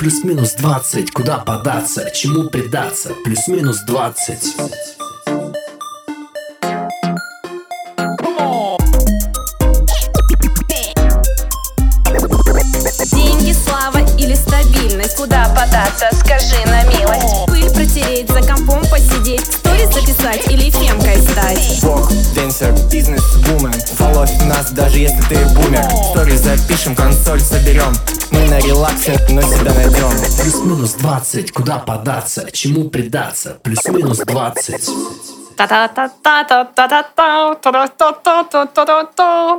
Плюс-минус 20, куда податься, чему предаться? Плюс-минус 20. Деньги, слава или стабильность? Куда податься, скажи на милость. Пыль протереть, за компом посидеть Сторис записать или фемкой стать? Бог, денсер, бизнес, вумен Фоловь нас, даже если ты бумер. Стори запишем, консоль соберем. Мы на релаксе, но себя найдем Плюс-минус 20, куда податься, чему предаться? Плюс-минус 20.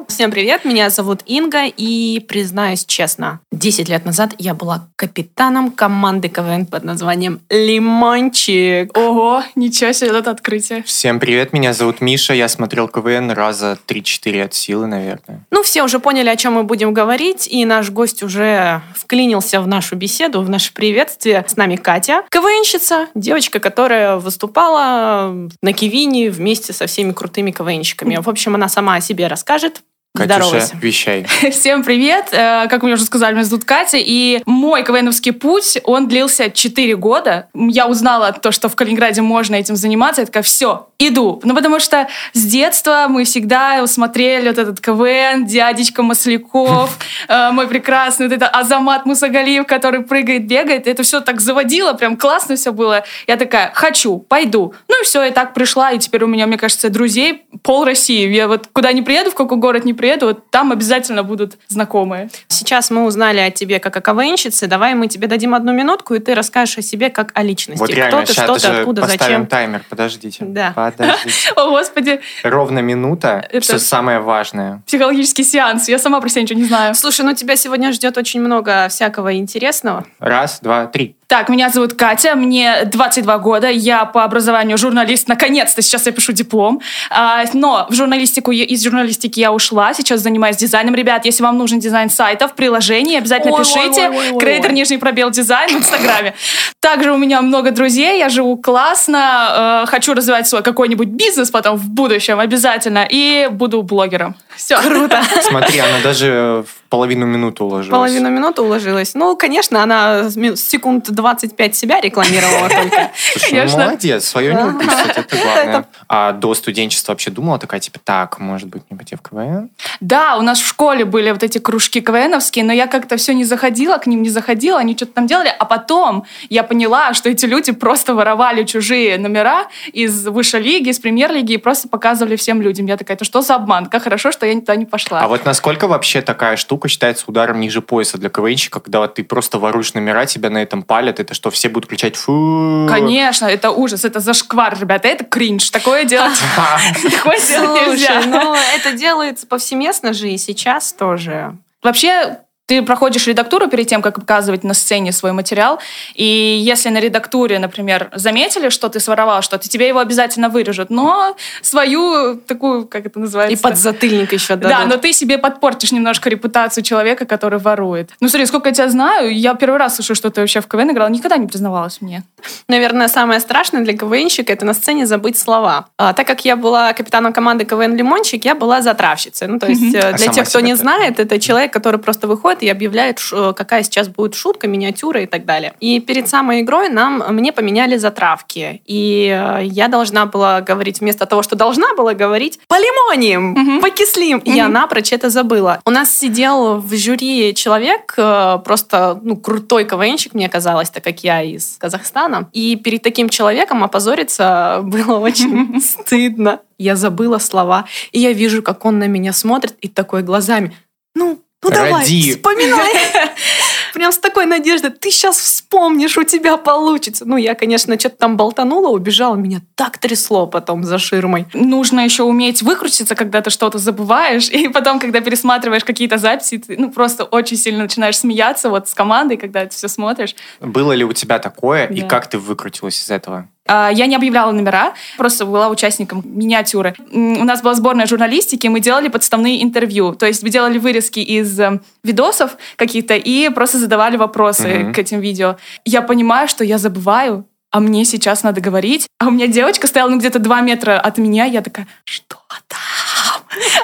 Всем привет, меня зовут Инга, и признаюсь честно, 10 лет назад я была капитаном команды КВН под названием «Лимончик». Ого, ничего себе, это открытие. Всем привет, меня зовут Миша, я смотрел КВН раза 3-4 от силы, наверное. Ну, все уже поняли, о чем мы будем говорить, и наш гость уже вклинился в нашу беседу, в наше приветствие. С нами Катя, КВНщица, девочка, которая выступала на Киеве Кивине вместе со всеми крутыми КВНщиками. В общем, она сама о себе расскажет. Катюша, Здоровайся. вещай Всем привет! Э, Как мне уже сказали, меня зовут Катя, и мой КВНовский путь, он длился 4 года. Я узнала то, что в Калининграде можно этим заниматься, я такая, все, иду. Ну, потому что с детства мы всегда смотрели вот этот КВН, дядечка Масляков, э, мой прекрасный, вот это Азамат Мусагалиев, который прыгает, бегает. Это все так заводило, прям классно все было. Я такая, хочу, пойду. Ну и все, я так пришла, и теперь у меня, мне кажется, друзей пол России. Я вот куда не приеду, в какой город не приеду, вот там обязательно будут знакомые. Сейчас мы узнали о тебе как о КВНщице. Давай мы тебе дадим одну минутку, и ты расскажешь о себе как о личности. Вот Кто реально, ты, сейчас что ты, откуда, поставим зачем. таймер Подождите Да. Подождите О, Господи, Ровно минута, Это- все самое важное психологический сеанс. Я сама про себя ничего не знаю. Слушай, ну тебя сегодня ждет очень много всякого интересного. Раз, два, три Так, меня зовут Катя, мне 22 года, я по образованию журналист, наконец-то сейчас я пишу диплом, А, но в журналистику, из журналистики я ушла, сейчас занимаюсь дизайном. Ребят, если вам нужен дизайн сайтов, приложений, обязательно Ой, пишите. ой, нижний пробел дизайн в Инстаграме. Также у меня много друзей, я живу классно, э, хочу развивать свой какой-нибудь бизнес потом в будущем обязательно, и буду блогером. Все. Круто. Смотри, она даже в половину минуты уложилась Половину минуты уложилась. Ну, конечно, она секунд 25 себя рекламировала только. Ну, Конечно. молодец, свое не Да. упустить, это главное. А до студенчества вообще думала такая, типа, так, может быть, не пойти в КВН? Да, у нас в школе были вот эти кружки КВНовские, но я как-то все не заходила, к ним не заходила, они что-то там делали, а потом я поняла, что эти люди просто воровали чужие номера из высшей лиги, из премьер-лиги и просто показывали всем людям. Я такая, это что за обман? Как хорошо, что я туда не пошла. А вот насколько вообще такая штука считается ударом ниже пояса для КВНщика, когда ты просто воруешь номера, тебя на этом палят, это что, все будут кричать «фу». Конечно, это ужас, это зашквар, ребята, это кринж. Такое делать, такое делать нельзя. Ну это делается повсеместно же и сейчас тоже. Вообще, ты проходишь редактуру перед тем, как показывать на сцене свой материал, и если на редактуре, например, заметили, что ты своровал что-то, тебе его обязательно вырежут, но свою такую, как это называется? И подзатыльник еще Да, дадут. но ты себе подпортишь немножко репутацию человека, который ворует. Ну, смотри, сколько я тебя знаю, я первый раз слышу, что ты вообще в КВН играла, никогда не признавалась мне. Наверное, самое страшное для КВНщика это на сцене забыть слова. А, так как я была капитаном команды КВН Лимончик, я была затравщицей. Ну, то есть, А для сама тех, кто не знает, это человек, который просто выходит и объявляет, ш- какая сейчас будет шутка, миниатюра и так далее. И перед самой игрой нам, мне поменяли затравки. И э, я должна была говорить, вместо того, что должна была говорить, полимонием, Мгм. покислим. И я напрочь это забыла. У нас сидел в жюри человек, э, просто ну, крутой КВНщик, мне казалось, так как я из Казахстана. И перед таким человеком опозориться было очень стыдно. Я забыла слова. И я вижу, как он на меня смотрит и такой глазами. Ну, ну давай, Ради. вспоминай. Прям с такой надеждой, ты сейчас вспомнишь, у тебя получится. Ну, я, конечно, что-то там болтанула, убежала, меня так трясло потом за ширмой. Нужно еще уметь выкрутиться, когда ты что-то забываешь, и потом, когда пересматриваешь какие-то записи, ты ну, просто очень сильно начинаешь смеяться вот с командой, когда ты все смотришь. Было ли у тебя такое, и Да. как ты выкрутилась из этого? А, Я не объявляла номера, просто была участником миниатюры. У нас была сборная журналистики, мы делали подставные интервью. То есть мы делали вырезки из э, видосов каких-то и просто задавали вопросы Мгм. к этим видео. Я понимаю, что я забываю, а мне сейчас надо говорить. А у меня девочка стояла ну, где-то два метра от меня, я такая, что там?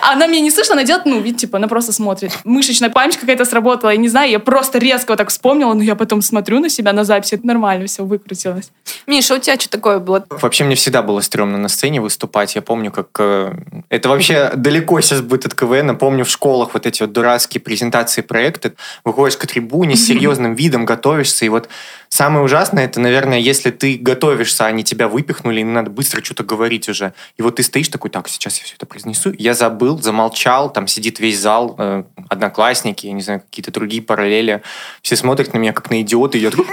А Она меня не слышит, она делает, ну, вид, типа, она просто смотрит. Мышечная память какая-то сработала, я не знаю, я просто резко вот так вспомнила, но я потом смотрю на себя на записи, это нормально, все выкрутилось. Миша, у тебя что такое было? Вообще мне всегда было стрёмно на сцене выступать. Я помню, как... э, это вообще далеко сейчас будет от КВН. Помню в школах вот эти вот дурацкие презентации проекта. Выходишь к трибуне с серьезным видом, готовишься. И вот самое ужасное, это, наверное, если ты готовишься, они тебя выпихнули, и надо быстро что-то говорить уже. И вот ты стоишь такой, так, сейчас я все это произнесу. Я забыл, замолчал, там сидит весь зал, э, одноклассники, я не знаю, какие-то другие параллели. Все смотрят на меня как на идиота, и я такой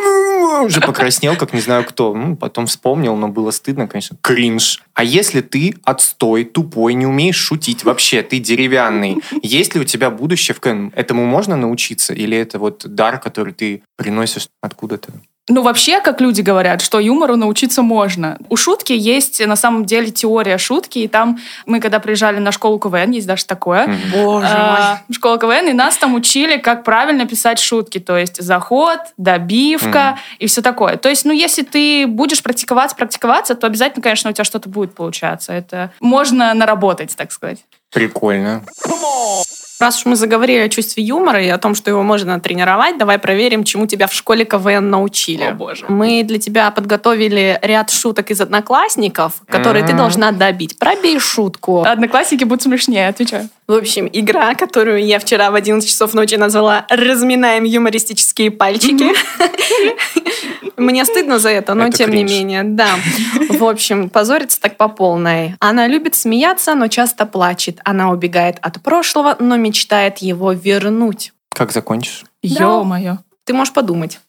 уже покраснел, как не знаю кто. Ну, потом вспомнил, но было стыдно, конечно. Кринж. А если ты отстой, тупой, не умеешь шутить вообще, ты деревянный, есть ли у тебя будущее в КВН? Этому можно научиться? Или это вот дар, который ты приносишь откуда-то? Ну, вообще, как люди говорят, что юмору научиться можно. У шутки есть, на самом деле, теория шутки, и там мы, когда приезжали на школу КВН, есть даже такое, Боже а, школа КВН, и нас там учили, как правильно писать шутки, то есть заход, добивка и все такое. То есть, ну, если ты будешь практиковаться, практиковаться, то обязательно, конечно, у тебя что-то будет получаться. Это можно наработать, так сказать. Прикольно. Раз уж мы заговорили о чувстве юмора и о том, что его можно тренировать, давай проверим, чему тебя в школе КВН научили. О, боже. Мы для тебя подготовили ряд шуток из одноклассников, которые ты М. должна добить. Пробей шутку. Одноклассники будут смешнее, отвечаю. В общем, игра, которую я вчера в 11 часов ночи назвала «Разминаем юмористические пальчики». Мне стыдно за это, но тем не менее, да. В общем, позорится так по полной. Она любит смеяться, но часто плачет. Она убегает от прошлого, но мечтает его вернуть. Как закончишь? Ё-моё. Ты можешь подумать.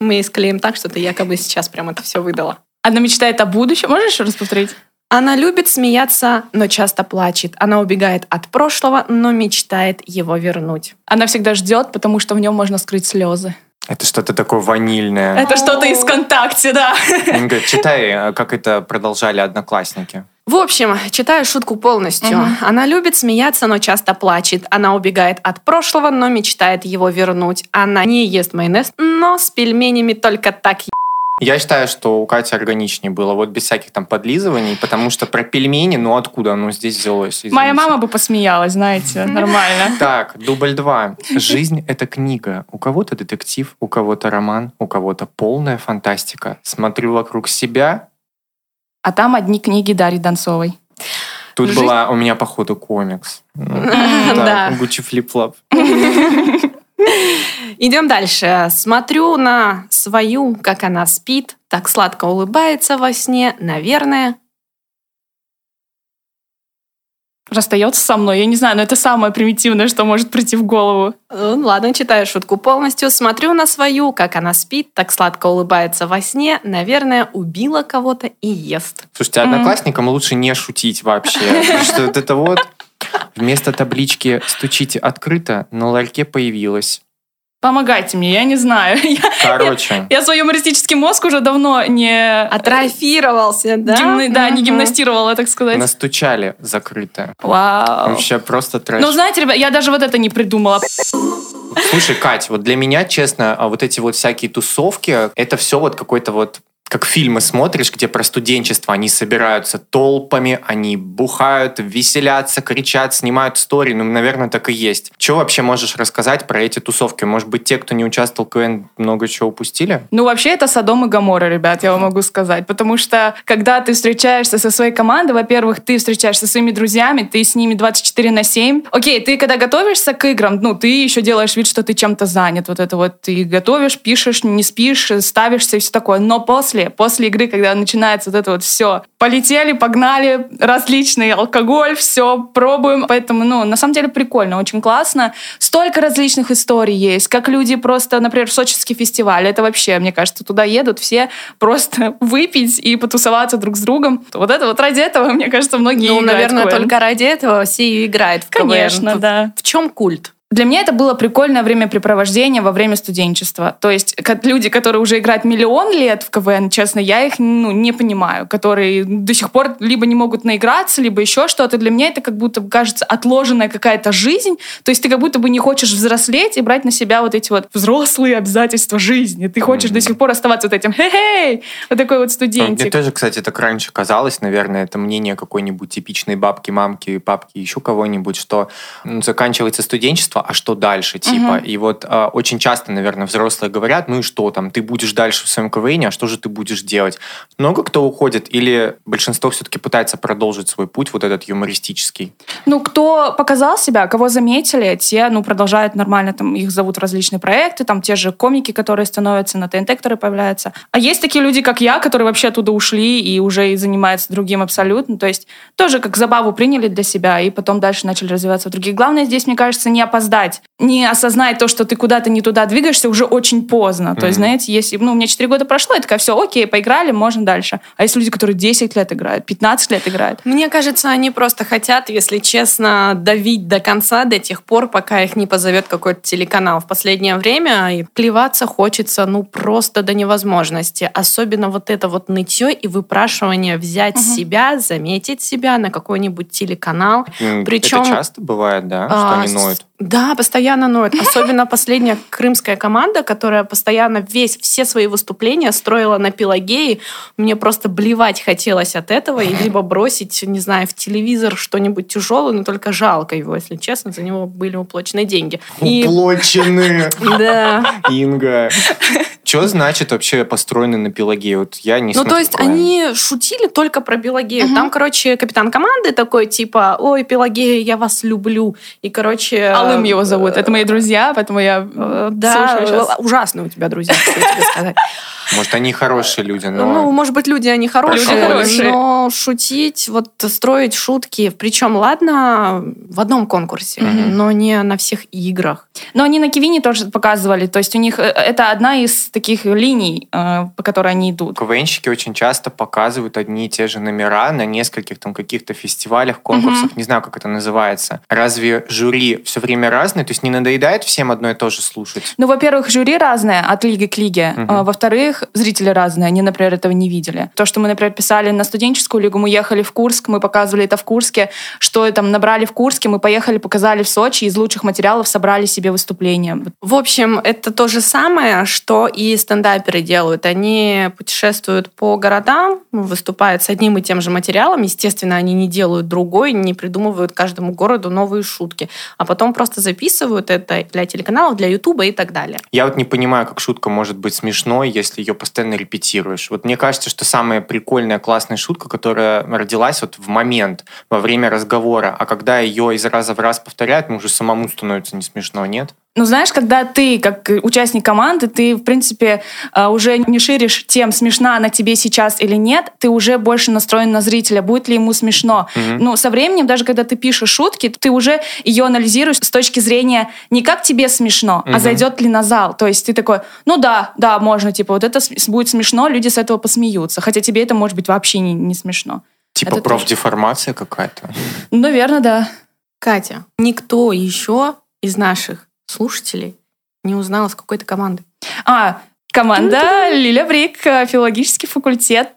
Мы склеим так, что ты якобы сейчас прям это все выдала. Она мечтает о будущем. Можешь еще раз повторить? Она любит смеяться, но часто плачет. Она убегает от прошлого, но мечтает его вернуть. Она всегда ждет, потому что в нем можно скрыть слезы. Это что-то такое ванильное. Это что-то из ВКонтакте, да. Говорит, читай, э, как это продолжали одноклассники. В общем, читаю шутку полностью. Мгм. Она любит смеяться, но часто плачет. Она убегает от прошлого, но мечтает его вернуть. Она не ест майонез, но с пельменями только так Я считаю, что у Кати органичнее было, вот без всяких там подлизываний, потому что про пельмени, ну откуда оно здесь взялось? извините. Моя мама бы посмеялась, знаете, нормально. Так, дубль два. Жизнь — это книга. У кого-то детектив, у кого-то роман, у кого-то полная фантастика. Смотрю вокруг себя. А там одни книги Дарьи Донцовой. Тут Жизнь- была у меня, походу, комикс. Ну, Да. Gucci flip-flop. Идем дальше. Смотрю на свою, как она спит, так сладко улыбается во сне, наверное. Расстается со мной. Я не знаю, но это самое примитивное, что может прийти в голову. Э, Ладно, читаю шутку полностью. Смотрю на свою, как она спит, так сладко улыбается во сне, наверное, убила кого-то и ест. Слушайте, одноклассникам лучше не шутить вообще. Что вот это вот вместо таблички «стучите открыто» на ларьке появилось. Помогайте мне, я не знаю. Я, Короче, я свой юмористический мозг уже давно не... Атрофировался, да? гимна- да, не гимнастировала, так сказать. настучали закрыто. Вау. Вообще просто трэш. Ну, знаете, ребят, я даже вот это не придумала. Слушай, Кать, вот для меня, честно, а вот эти вот всякие тусовки, это все вот какой-то вот как фильмы смотришь, где про студенчество, они собираются толпами, они бухают, веселятся, кричат, снимают стори, ну, наверное, так и есть. Что вообще можешь рассказать про эти тусовки? Может быть, те, кто не участвовал в КВН, много чего упустили? Ну, вообще, это Содом и Гамора, ребят, я вам могу сказать. Потому что, когда ты встречаешься со своей командой, во-первых, ты встречаешься со своими друзьями, ты с ними 24 на 7. Окей, ты когда готовишься к играм, ну, ты еще делаешь вид, что ты чем-то занят. Вот это вот ты готовишь, пишешь, не спишь, ставишься и все такое. Но после, после игры, когда начинается вот это вот все, полетели, погнали, различный алкоголь, все, пробуем. Поэтому, ну, на самом деле прикольно, очень классно. Столько различных историй есть, как люди просто, например, в Сочинский фестиваль. Это вообще, мне кажется, туда едут все просто выпить и потусоваться друг с другом. Вот это вот ради этого, мне кажется, многие Ну, наверное, КВН. только ради этого все и играют в КВН. Конечно, В- да. В чем культ? Для меня это было прикольное времяпрепровождение во время студенчества. То есть люди, которые уже играют миллион лет в КВН, честно, я их ну, не понимаю, которые до сих пор либо не могут наиграться, либо еще что-то. Для меня это как будто, кажется, отложенная какая-то жизнь. То есть ты как будто бы не хочешь взрослеть и брать на себя вот эти вот взрослые обязательства жизни. Ты хочешь mm-hmm. до сих пор оставаться вот этим хе-хей, вот такой вот студентик. Мне тоже, кстати, так раньше казалось, наверное, это мнение какой-нибудь типичной бабки, мамки, папки, еще кого-нибудь, что ну, заканчивается студенчество, детства, а что дальше, типа. Угу. И вот э, очень часто, наверное, взрослые говорят, ну и что там, ты будешь дальше в своем КВН, а что же ты будешь делать? Много кто уходит или большинство все-таки пытается продолжить свой путь, вот этот юмористический? Ну, кто показал себя, кого заметили, те, ну, продолжают нормально, там, их зовут в различные проекты, там, те же комики, которые становятся на ТНТ, которые появляются. А есть такие люди, как я, которые вообще оттуда ушли и уже и занимаются другим абсолютно, то есть тоже как забаву приняли для себя и потом дальше начали развиваться в других. Главное здесь, мне кажется, не опоздать опоздать, не осознать то, что ты куда-то не туда двигаешься, уже очень поздно. Mm-hmm. То есть, знаете, если, ну, у меня 4 года прошло, я такая, все, окей, поиграли, можно дальше. А есть люди, которые 10 лет играют, 15 лет играют? Мне кажется, они просто хотят, если честно, давить до конца, до тех пор, пока их не позовет какой-то телеканал. В последнее время и плеваться хочется, ну, просто до невозможности. Особенно вот это вот нытье и выпрашивание взять угу. себя, заметить себя на какой-нибудь телеканал. Причем... Это часто бывает, да, что а, они ноют? Да, постоянно ноет. Особенно последняя крымская команда, которая постоянно весь, все свои выступления строила на Пелагеи. Мне просто блевать хотелось от этого и либо бросить, не знаю, в телевизор что-нибудь тяжелое, но только жалко его, если честно. За него были уплочены деньги. Уплочены! Да. Инга. Что значит вообще построены на Пелагею? Вот я не Ну, то есть они шутили только про Пелагею. Там, короче, капитан команды такой, типа, ой, Пелагея, я вас люблю. И, короче... Алым его зовут. Это мои друзья, поэтому я э, да, слушаю сейчас. ужасные у тебя друзья, что тебе сказать. Может, они хорошие люди, но... Ну, может быть, люди, они хорошие, люди хорошие. но шутить, вот строить шутки, причем, ладно, в одном конкурсе, угу. но не на всех играх. Но они на Кивине тоже показывали, то есть у них э, это одна из таких линий, э, по которой они идут. КВНщики очень часто показывают одни и те же номера на нескольких там каких-то фестивалях, конкурсах, угу. не знаю, как это называется. Разве жюри все время разное? То есть не надоедает всем одно и то же слушать? Ну, во-первых, жюри разное от лиги к лиге. Угу. Во-вторых, зрители разные, они, например, этого не видели. То, что мы, например, писали на студенческую лигу, мы ехали в Курск, мы показывали это в Курске, что там набрали в Курске, мы поехали, показали в Сочи, из лучших материалов собрали себе выступление. В общем, это то же самое, что и стендаперы делают. Они путешествуют по городам, выступают с одним и тем же материалом. Естественно, они не делают другой, не придумывают каждому городу новые шутки, а потом просто записывают это для телеканалов, для Ютуба и так далее. Я вот не понимаю, как шутка может быть смешной, если ее постоянно репетируешь. Вот мне кажется, что самая прикольная, классная шутка, которая родилась вот в момент, во время разговора, а когда ее из раза в раз повторяют, ну уже самому становится не смешно, нет? Ну, знаешь, когда ты, как участник команды, ты, в принципе, а, уже не ширишь тем, смешна она тебе сейчас или нет, ты уже больше настроен на зрителя, будет ли ему смешно. Mm-hmm. Ну, со временем, даже когда ты пишешь шутки, ты уже ее анализируешь с точки зрения не как тебе смешно, mm-hmm. а зайдет ли на зал. То есть ты такой, ну да, да, можно, типа, вот это будет смешно, люди с этого посмеются. Хотя тебе это, может быть, вообще не, не смешно. Типа это профдеформация тоже... какая-то? Наверное, да. Катя, никто еще из наших слушателей не узнала, с какой-то команды. А, команда Лиля Брик, э, филологический факультет.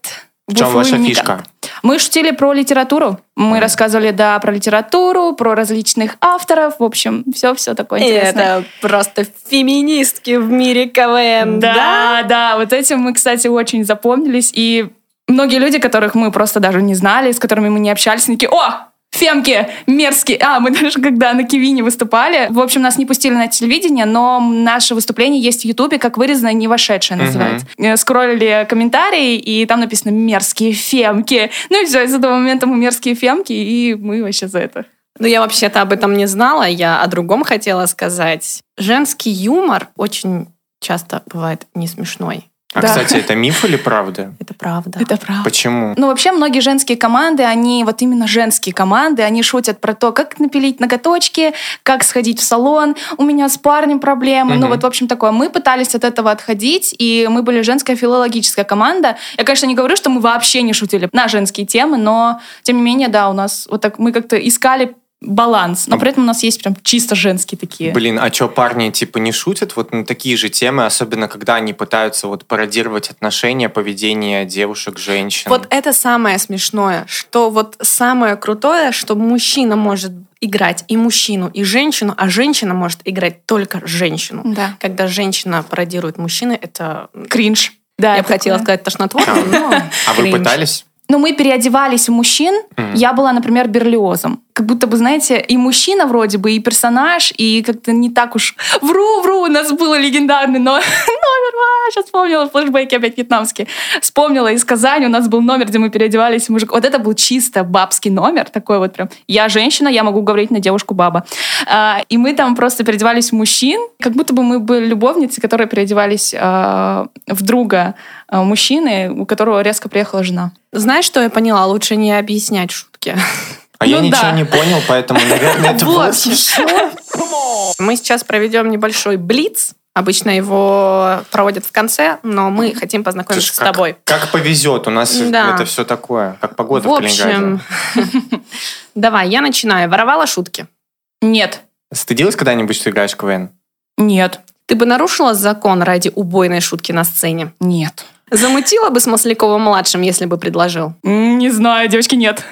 В чем ваша фишка? Мы шутили про литературу. Мы mm. рассказывали, да, про литературу, про различных авторов. В общем, все-все такое интересное. Это просто феминистки в мире КВН, да? Да, да. Вот этим мы, кстати, очень запомнились. И многие люди, которых мы просто даже не знали, с которыми мы не общались, такие, о, Фемки мерзкие. А, мы даже когда на Кивине выступали, в общем, нас не пустили на телевидение, но наше выступление есть в Ютубе, как вырезанное, не вошедшее называется. Uh-huh. Скроллили комментарии, и там написано «мерзкие фемки». Ну и все, с этого момента мы мерзкие фемки, и мы вообще за это. Ну, я вообще-то об этом не знала, я о другом хотела сказать. Женский юмор очень часто бывает не смешной. А, да. кстати, это миф или правда? Это правда. Это правда. Почему? Ну, вообще, многие женские команды, они вот именно женские команды, они шутят про то, как напилить ноготочки, как сходить в салон, у меня с парнем проблемы. Угу. Ну, вот, в общем, такое. Мы пытались от этого отходить, и мы были женская филологическая команда. Я, конечно, не говорю, что мы вообще не шутили на женские темы, но, тем не менее, да, у нас вот так мы как-то искали баланс. Но при этом у нас есть прям чисто женские такие. Блин, а что, парни типа не шутят вот на такие же темы, особенно когда они пытаются вот пародировать отношения, поведение девушек, женщин? Вот это самое смешное, что вот самое крутое, что мужчина может играть и мужчину, и женщину, а женщина может играть только женщину. Да. Когда женщина пародирует мужчины, это... Кринж. Да, Я бы хотела сказать тошнотворно, но А вы пытались? Ну, мы переодевались в мужчин. Я была, например, берлиозом. Как будто бы, знаете, и мужчина вроде бы, и персонаж, и как-то не так уж... Вру, вру, у нас был легендарный но... номер. А, сейчас вспомнила, флешбеки опять вьетнамские. Вспомнила из Казани, у нас был номер, где мы переодевались мужик. Вот это был чисто бабский номер, такой вот прям. Я женщина, я могу говорить на девушку баба. А, и мы там просто переодевались в мужчин, как будто бы мы были любовницы, которые переодевались а, в друга а, мужчины, у которого резко приехала жена. Знаешь, что я поняла? Лучше не объяснять шутки. А я Ну ничего да. не понял, поэтому, наверное, это было. Мы сейчас проведем небольшой блиц. Обычно его проводят в конце, но мы хотим познакомиться Слушай, с как- тобой. Как повезет, у нас Да. это все такое, как погода В в Калининграде. общем, давай, я начинаю. Воровала шутки. Нет, Стыдилась когда-нибудь, что играешь в КВН? нет, Ты бы нарушила закон ради убойной шутки на сцене? нет. Замутила бы с Масляковым-младшим, если бы предложил? Не знаю, девочки, нет.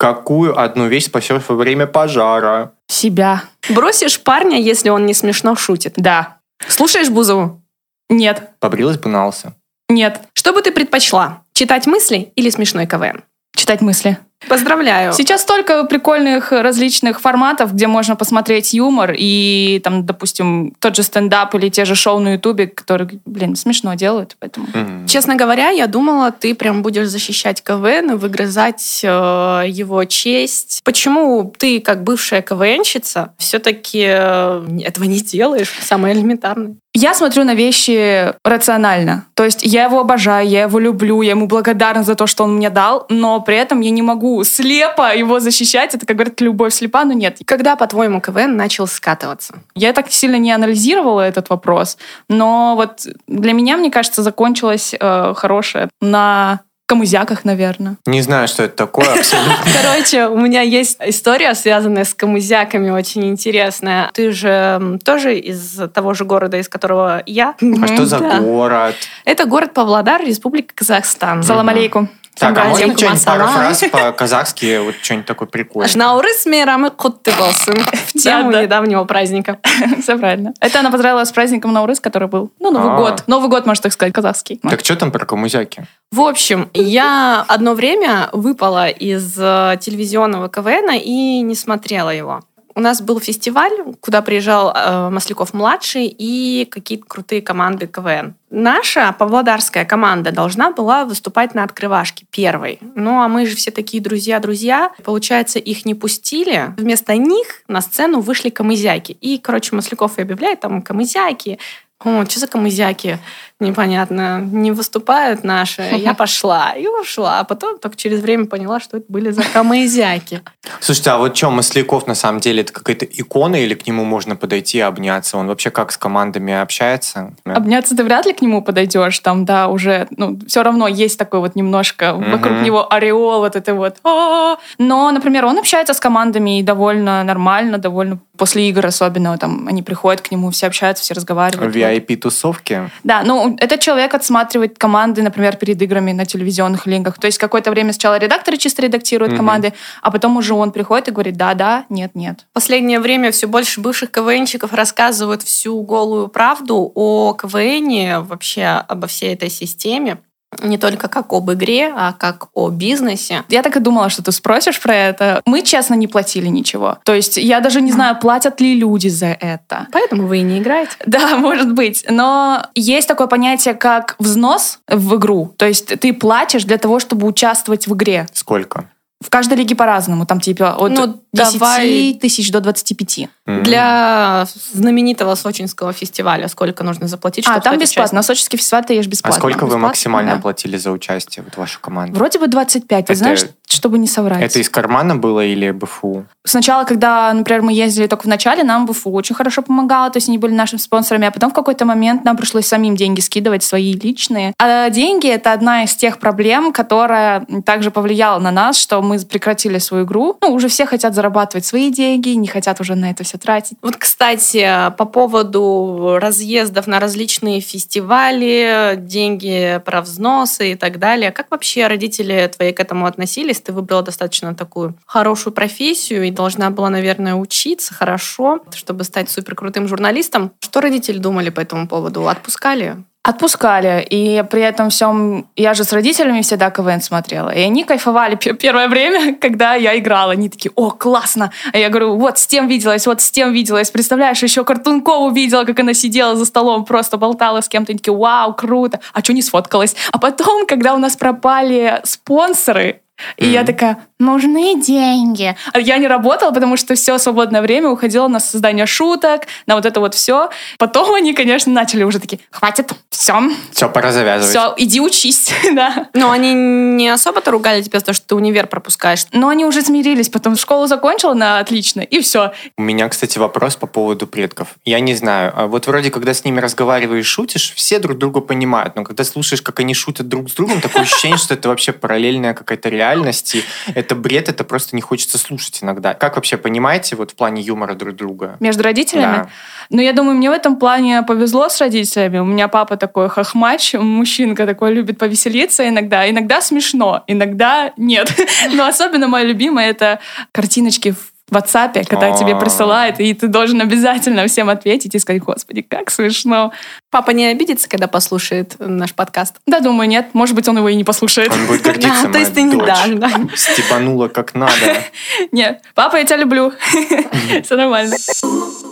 Какую одну вещь спасешь во время пожара? Себя. Бросишь парня, если он не смешно шутит? Да. Слушаешь Бузову? Нет. Побрилась бы на лысо? Нет. Что бы ты предпочла? Читать мысли или смешной КВН? Читать мысли. Поздравляю. Сейчас столько прикольных различных форматов, где можно посмотреть юмор и там, допустим, тот же стендап или те же шоу на Ютубе, которые, блин, смешно делают, поэтому... Мгм. Честно говоря, я думала, ты прям будешь защищать КВН и выгрызать э, его честь. Почему ты, как бывшая КВНщица, все-таки этого не делаешь? Самое элементарное. Я смотрю на вещи рационально. То есть я его обожаю, я его люблю, я ему благодарна за то, что он мне дал, но при этом я не могу слепо его защищать. Это, как говорят, любовь слепа, но нет. Когда, по-твоему, КВН начал скатываться? Я так сильно не анализировала этот вопрос, но вот для меня, мне кажется, закончилось э, хорошее на камузяках, наверное. Не знаю, что это такое абсолютно. Короче, у меня есть история, связанная с камузяками, очень интересная. Ты же тоже из того же города, из которого я. А что за город? Это город Павлодар, Республика Казахстан. Салам алейкум. Так, а можно что-нибудь пару фраз по-казахски, вот что-нибудь такое прикольное? Наурыз мейрамы құтты болсын. В тему недавнего праздника. Все правильно. Это она поздравила с праздником Наурыз, который был. Ну, Новый А. год. Новый год, можно так сказать, казахский. Так что там про камузяки? В общем, я одно время выпала из э, телевизионного КВН и не смотрела его. У нас был фестиваль, куда приезжал э, Масляков-младший и какие-то крутые команды КВН. Наша павлодарская команда должна была выступать на открывашке первой. Ну, а мы же все такие друзья-друзья. Получается, их не пустили. Вместо них на сцену вышли камызяки. И, короче, Масляков и объявляет там камызяки. О, что за камызяки? Непонятно. Не выступают наши. Я пошла и ушла. А потом только через время поняла, что это были за камызяки. Слушайте, а вот что, Масляков на самом деле это какая-то икона или к нему можно подойти и обняться? Он вообще как с командами общается? Обняться ты вряд ли к нему подойдешь, там, да, уже, ну, все равно есть такой вот немножко вокруг него ореол, вот это вот. Но, например, он общается с командами и довольно нормально, довольно после игр особенно, там, они приходят к нему, все общаются, все разговаривают. VIP-тусовки? Да, ну, этот человек отсматривает команды, например, перед играми на телевизионных линках. То есть какое-то время сначала редакторы чисто редактируют Мгм. команды, а потом уже он приходит и говорит, да-да, нет-нет. В последнее время все больше бывших КВНщиков рассказывают всю голую правду о КВНе, вообще обо всей этой системе. Не только как об игре, а как о бизнесе. Я так и думала, что ты спросишь про это. Мы, честно, не платили ничего. То есть я даже не знаю, платят ли люди за это. Поэтому вы и не играете. Да, может быть. Но есть такое понятие, как взнос в игру. То есть ты платишь для того, чтобы участвовать в игре. Сколько? В каждой лиге по-разному. Там типа от Ну, 10 давай- тысяч до 25. Мгм. Для знаменитого сочинского фестиваля сколько нужно заплатить, чтобы А, там бесплатно. На сочинский фестиваль ты ешь А бесплатно. сколько вы бесплатно, максимально да. платили за участие вот в вашу команду? Вроде бы 25. Ты Это- знаешь, чтобы не соврать. Это из кармана было или БФУ? Сначала, когда, например, мы ездили только в начале, нам БФУ очень хорошо помогало, то есть они были нашими спонсорами, а потом в какой-то момент нам пришлось самим деньги скидывать, свои личные. А деньги — это одна из тех проблем, которая также повлияла на нас, что мы прекратили свою игру. Ну, уже все хотят зарабатывать свои деньги, не хотят уже на это все тратить. Вот, кстати, по поводу разъездов на различные фестивали, деньги про взносы и так далее. Как вообще родители твои к этому относились? Ты выбрала достаточно такую хорошую профессию и должна была, наверное, учиться хорошо, чтобы стать суперкрутым журналистом. Что родители думали по этому поводу? Отпускали? Отпускали. И при этом всем я же с родителями всегда КВН смотрела. И они кайфовали первое время, когда я играла. Они такие, о, классно. А я говорю, вот с тем виделась, вот с тем виделась. Представляешь, еще Картункову видела, как она сидела за столом, просто болтала с кем-то. Они такие, вау, круто. А что не сфоткалась? А потом, когда у нас пропали спонсоры, и mm-hmm. я такая, нужны деньги. А я не работала, потому что все свободное время уходило на создание шуток, на вот это вот все. Потом они, конечно, начали уже такие, хватит, все. Все, пора завязывать. Все, иди учись, да. Но они не особо-то ругали тебя за то, что ты универ пропускаешь. Но они уже смирились, потом школу закончила на отлично, и все. У меня, кстати, вопрос по поводу предков. Я не знаю, а вот вроде, когда с ними разговариваешь, шутишь, все друг друга понимают, но когда слушаешь, как они шутят друг с другом, такое ощущение, что это вообще параллельная какая-то реальность, и это бред, это просто не хочется слушать иногда. Как вообще понимаете вот в плане юмора друг друга? Между родителями? Да. Ну, я думаю, мне в этом плане повезло с родителями. У меня папа такой хохмач, мужчинка такой, любит повеселиться иногда. Иногда смешно, иногда нет. Но особенно моя любимая — это картиночки в в WhatsApp, когда тебе присылают, и ты должен обязательно всем ответить и сказать, господи, как смешно. Папа не обидится, когда послушает наш подкаст? Да, думаю, нет. Может быть, он его и не послушает. Он будет гордиться, То есть ты не дашь, да? Степанула как надо. Нет, папа, я тебя люблю. Все нормально.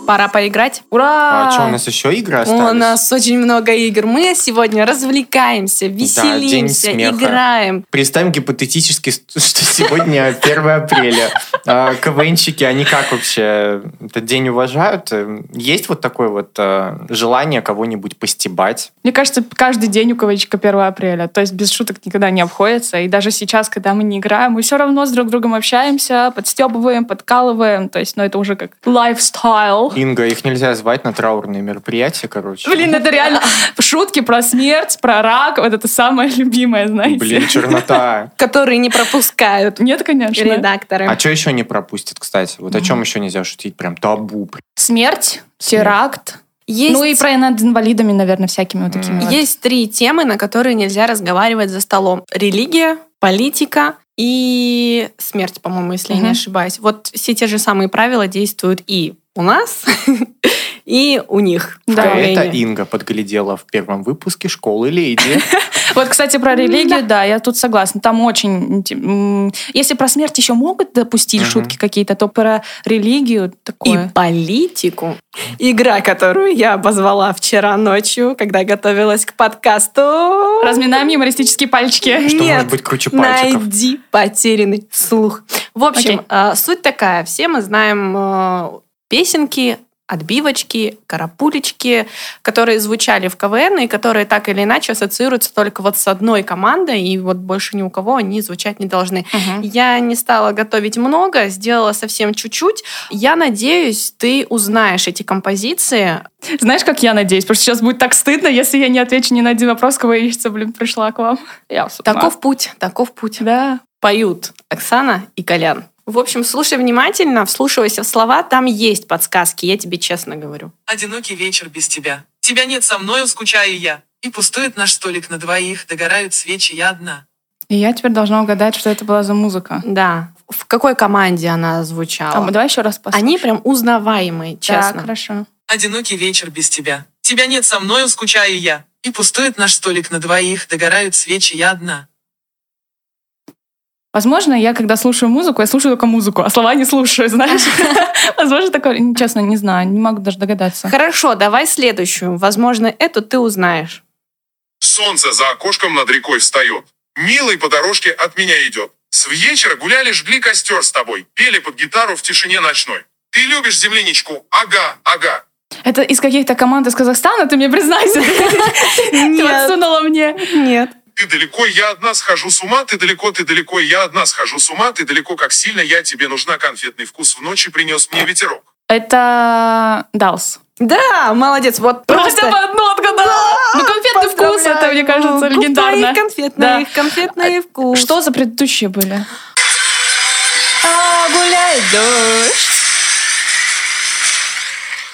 Пора поиграть. Ура! А что, у нас еще игры остались? У нас очень много игр. Мы сегодня развлекаемся, веселимся, да, играем. Представим гипотетически, что сегодня 1 апреля. А, КВНщики, они как вообще этот день уважают? Есть вот такое вот а, желание кого-нибудь постебать? Мне кажется, каждый день у КВНщика 1 апреля. То есть без шуток никогда не обходится. И даже сейчас, когда мы не играем, мы все равно с друг другом общаемся, подстебываем, подкалываем. То есть, ну, это уже как lifestyle. Инга, их нельзя звать на траурные мероприятия, короче. Блин, это реально шутки про смерть, про рак. Вот это самое любимое, знаете. Блин, чернота. Которые не пропускают. Нет, конечно. Редакторы. А что еще не пропустят, кстати? Вот о чем еще нельзя шутить? Прям табу. Смерть, теракт. Есть... Ну и про над инвалидами, наверное, всякими вот такими. Есть вот. три темы, на которые нельзя разговаривать за столом. Религия, политика и смерть, по-моему, если угу. я не ошибаюсь. Вот все те же самые правила действуют и у нас, и у них. Да. Это Инга подглядела в первом выпуске «Школы леди». Вот, кстати, про религию, да, я тут согласна. Там очень... Если про смерть еще могут допустить шутки какие-то, то про религию такое... И политику. Игра, которую я обозвала вчера ночью, когда готовилась к подкасту. Разминаем юмористические пальчики. Что Нет, может быть круче пальчиков? найди потерянный слух. В общем, okay. суть такая. Все мы знаем э, песенки отбивочки, карапулечки, которые звучали в КВН и которые так или иначе ассоциируются только вот с одной командой, и вот больше ни у кого они звучать не должны. Угу. Я не стала готовить много, сделала совсем чуть-чуть. Я надеюсь, ты узнаешь эти композиции. Знаешь, как я надеюсь? Потому что сейчас будет так стыдно, если я не отвечу ни на один вопрос, кого ищется, блин, пришла к вам. Я таков путь, таков путь. Да. Поют Оксана и Колян. В общем, слушай внимательно, вслушивайся в слова, там есть подсказки, я тебе честно говорю. Одинокий вечер без тебя. Тебя нет со мною, скучаю я. И пустует наш столик на двоих, догорают свечи, я одна. И я теперь должна угадать, что это была за музыка. Да. В какой команде она звучала? А, давай еще раз послушаем. Они прям узнаваемые, честно. Да, хорошо. Одинокий вечер без тебя. Тебя нет со мною, скучаю я. И пустует наш столик на двоих, догорают свечи, я одна. Возможно, я когда слушаю музыку, я слушаю только музыку, а слова не слушаю, знаешь? Возможно, такое, честно, не знаю, не могу даже догадаться. Хорошо, давай следующую. Возможно, эту ты узнаешь. Солнце за окошком над рекой встает. Милый по дорожке от меня идет. С вечера гуляли, жгли костер с тобой. Пели под гитару в тишине ночной. Ты любишь земляничку? Ага, ага. Это из каких-то команд из Казахстана, ты мне признайся. Ты подсунула мне. Нет ты далеко, я одна схожу с ума, ты далеко, ты далеко, я одна схожу с ума, ты далеко, как сильно я тебе нужна, конфетный вкус в ночи принес мне ветерок. Это Далс. Да, молодец, вот просто. Хотя бы одну отгадала. Да, ну, конфетный вкус, это, мне кажется, легендарно. Конфетный, да. конфетный вкус. Что за предыдущие были? гуляет дождь.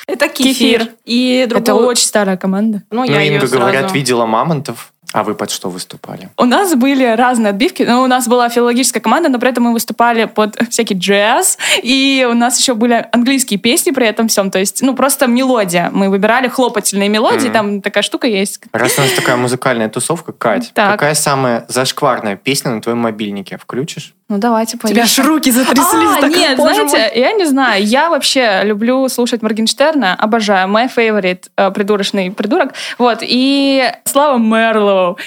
Это кефир. Кефир. И другой... Это очень старая команда. Ну, Ну, я ее говорят, сразу- видела мамонтов. А вы под что выступали? У нас были разные отбивки. Ну, у нас была филологическая команда, но при этом мы выступали под всякий джаз. И у нас еще были английские песни при этом всем. То есть, ну, просто мелодия. Мы выбирали хлопательные мелодии. Мгм. Там такая штука есть. Раз у нас такая музыкальная тусовка, Кать, Так. какая самая зашкварная песня на твоем мобильнике? Включишь? Ну, давайте У тебя аж руки затряслись. А, так, нет, знаете, мой. я не знаю. Я вообще люблю слушать Моргенштерна, обожаю. My favorite э, придурочный придурок. Вот. И Слава Мерлоу.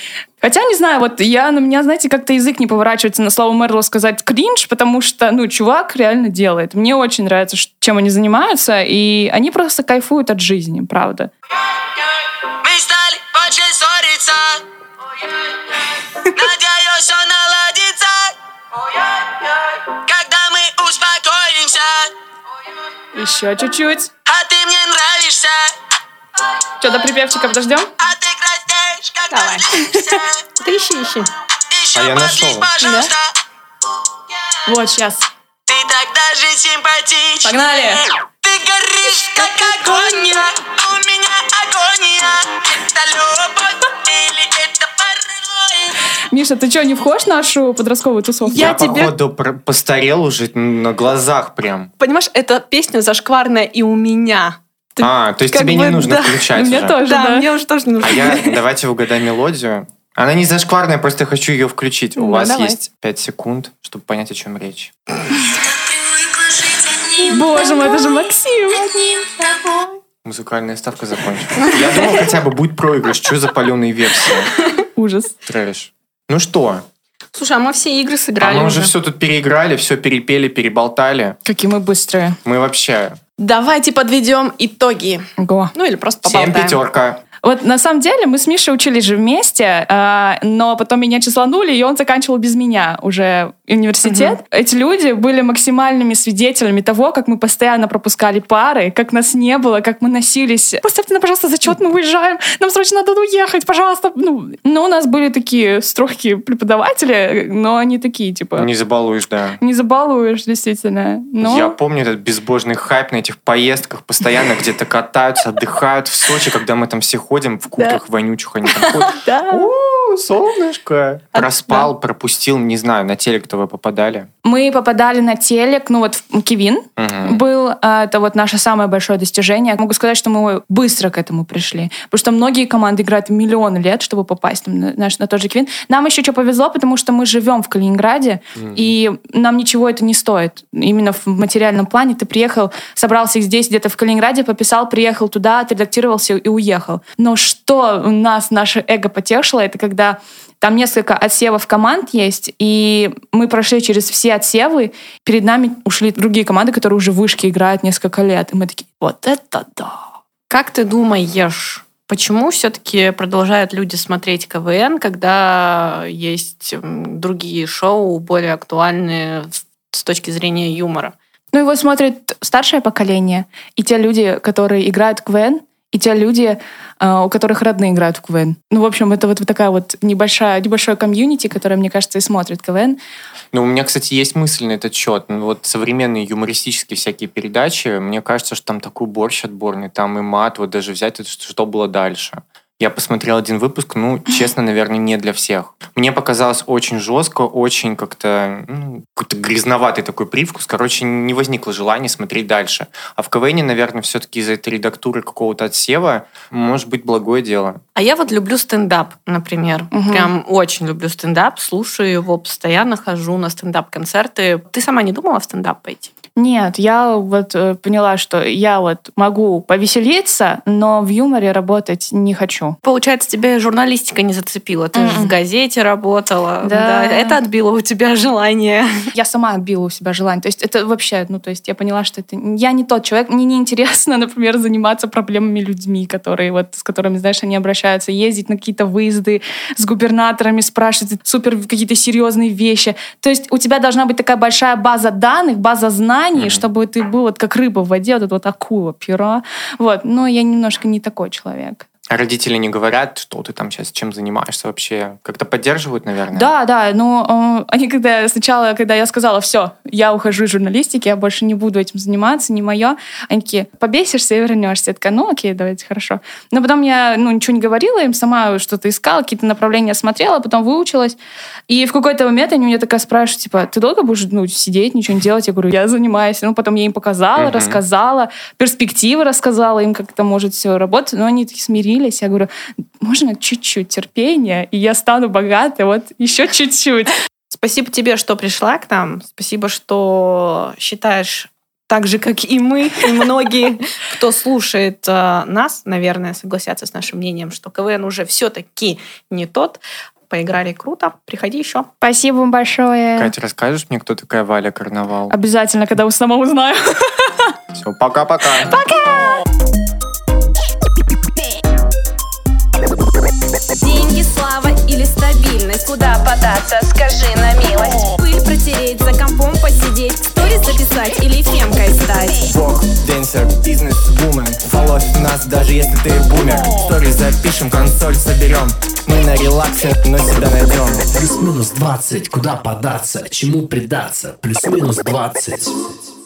Хотя, не знаю, вот я на меня, знаете, как-то язык не поворачивается на Славу Мерлоу сказать кринж, потому что, ну, чувак реально делает. Мне очень нравится, чем они занимаются, и они просто кайфуют от жизни, правда. Мы Еще чуть-чуть. А ты мне нравишься Что, до припевчика подождем? А ты краснеешь, когда Давай. Ты ищи, ищи. Еще А я нашел. пожалуйста Вот, сейчас. Ты так даже симпатична Погнали. Ты горишь, как огонь У меня агония Это любовь или Миша, ты что, не вхож в нашу подростковую тусовку? Я тебе- походу, пр- постарел уже на глазах прям. Понимаешь, эта песня зашкварная и у меня. Ты А, то есть тебе бы, не нужно да. включать Мне уже? тоже, Да, да. мне уже тоже нужно. А я, давайте угадаем мелодию. Она не зашкварная, просто я хочу ее включить. У Ну, вас давай. есть 5 секунд, чтобы понять, о чем речь. Боже мой, это же Максим. Музыкальная ставка закончилась. Я думал, хотя бы будет проигрыш. Что за паленые версии? Ужас. Трэш. Ну что? Слушай, а мы все игры А сыграли мы уже все тут переиграли, все перепели, переболтали. Какие мы быстрые. Мы вообще... Давайте подведем итоги. Ого. Ну или просто Всем поболтаем. пятерка. Вот на самом деле мы с Мишей учились же вместе, а, но потом меня числанули, и он заканчивал без меня уже университет. Эти люди были максимальными свидетелями того, как мы постоянно пропускали пары, как нас не было, как мы носились. Поставьте нам, пожалуйста, зачет, мы уезжаем, нам срочно надо уехать, пожалуйста. Ну, но у нас были такие строгие преподаватели, но они такие, типа, Не забалуешь, да. не забалуешь, действительно. Но... Я помню этот безбожный хайп на этих поездках. Постоянно где-то катаются, отдыхают в Сочи, когда мы там все ходим в куртках вонючих. Они там ходят. Да. Солнышко. Проспал, пропустил, не знаю, на телек-то вы попадали. Мы попадали на телек, ну вот в Кивин, Мгм. был. А, Это вот наше самое большое достижение. Могу сказать, что мы быстро к этому пришли. Потому что многие команды играют миллионы лет, чтобы попасть на, наш- на тот же Квин. Нам еще что повезло, потому что мы живем в Калининграде, и нам ничего это не стоит. Именно в материальном плане ты приехал, собрался здесь, где-то в Калининграде, пописал, приехал туда, отредактировался и уехал. Но что у нас, наше эго потешило, это когда там несколько отсевов команд есть, и мы прошли через все отсевы. Перед нами ушли другие команды, которые уже в вышке играют несколько лет. И мы такие, вот это да. Как ты думаешь, почему все-таки продолжают люди смотреть КВН, когда есть другие шоу, более актуальные с точки зрения юмора? Ну, его смотрит старшее поколение, и те люди, которые играют в КВН, и те люди, э, у которых родные играют в КВН. Ну, в общем, это вот такая вот небольшая, небольшое комьюнити, которое, мне кажется, и смотрит КВН. Ну, у меня, кстати, есть мысль на этот счет. Ну, вот современные юмористические всякие передачи, мне кажется, что там такой борщ отборный, там и мат, вот даже взять, это что что было дальше. Я посмотрел один выпуск, ну, честно, наверное, не для всех. Мне показалось очень жестко, очень как-то ну, какой-то грязноватый такой привкус. Короче, не возникло желания смотреть дальше. А в КВН, наверное, все-таки из-за этой редактуры какого-то отсева может быть благое дело. А я вот люблю стендап, например. Мгм. Прям очень люблю стендап, слушаю его, постоянно хожу на стендап-концерты. Ты сама не думала в стендап пойти? Нет, я вот э, поняла, что я вот могу повеселиться, но в юморе работать не хочу. Получается, тебя журналистика не зацепила. Ты же в газете работала. Да. это отбило у тебя желание. Я сама отбила у себя желание. То есть это вообще, ну, то есть я поняла, что это я не тот человек. Мне неинтересно, например, заниматься проблемами людьми, которые вот, с которыми, знаешь, они обращаются, ездить на какие-то выезды с губернаторами, спрашивать супер какие-то серьезные вещи. То есть у тебя должна быть такая большая база данных, база знаний, Мгм. чтобы ты был вот как рыба в воде, вот эта вот акула, пера. Вот. Но я немножко не такой человек. Родители не говорят, что ты там сейчас чем занимаешься вообще? Как-то поддерживают, наверное? Да, да, но э, они когда сначала, когда я сказала, все, я ухожу из журналистики, я больше не буду этим заниматься, не мое, они такие, побесишься и вернешься. Я такая, ну окей, давайте, хорошо. Но потом я, ну, ничего не говорила им, сама что-то искала, какие-то направления смотрела, потом выучилась. И в какой-то момент они у меня такая спрашивают, типа, ты долго будешь, ну, сидеть, ничего не делать? Я говорю, я занимаюсь. Ну, потом я им показала, Мгм. рассказала, перспективы рассказала им, как это может все работать. Но они такие смирились. Я говорю, можно чуть-чуть терпения, и я стану богатой, вот еще чуть-чуть. Спасибо тебе, что пришла к нам. Спасибо, что считаешь так же, как и мы, и многие, кто слушает э, нас, наверное, согласятся с нашим мнением, что КВН уже все-таки не тот. Поиграли круто. Приходи еще. Спасибо вам большое. Катя, расскажешь мне, кто такая Валя Карнавал? Обязательно, когда сама узнаю. Все, пока-пока. Деньги, стабильность Куда податься, скажи на милость. Пыль протереть, за компом посидеть Сторис записать или фемкой стать. Бог, денсер, бизнес-вумен Волос у нас, даже если ты бумер. Стори запишем, консоль соберем Мы на релаксе, но себя найдем. Плюс-минус 20, куда податься, чему предаться, плюс-минус 20.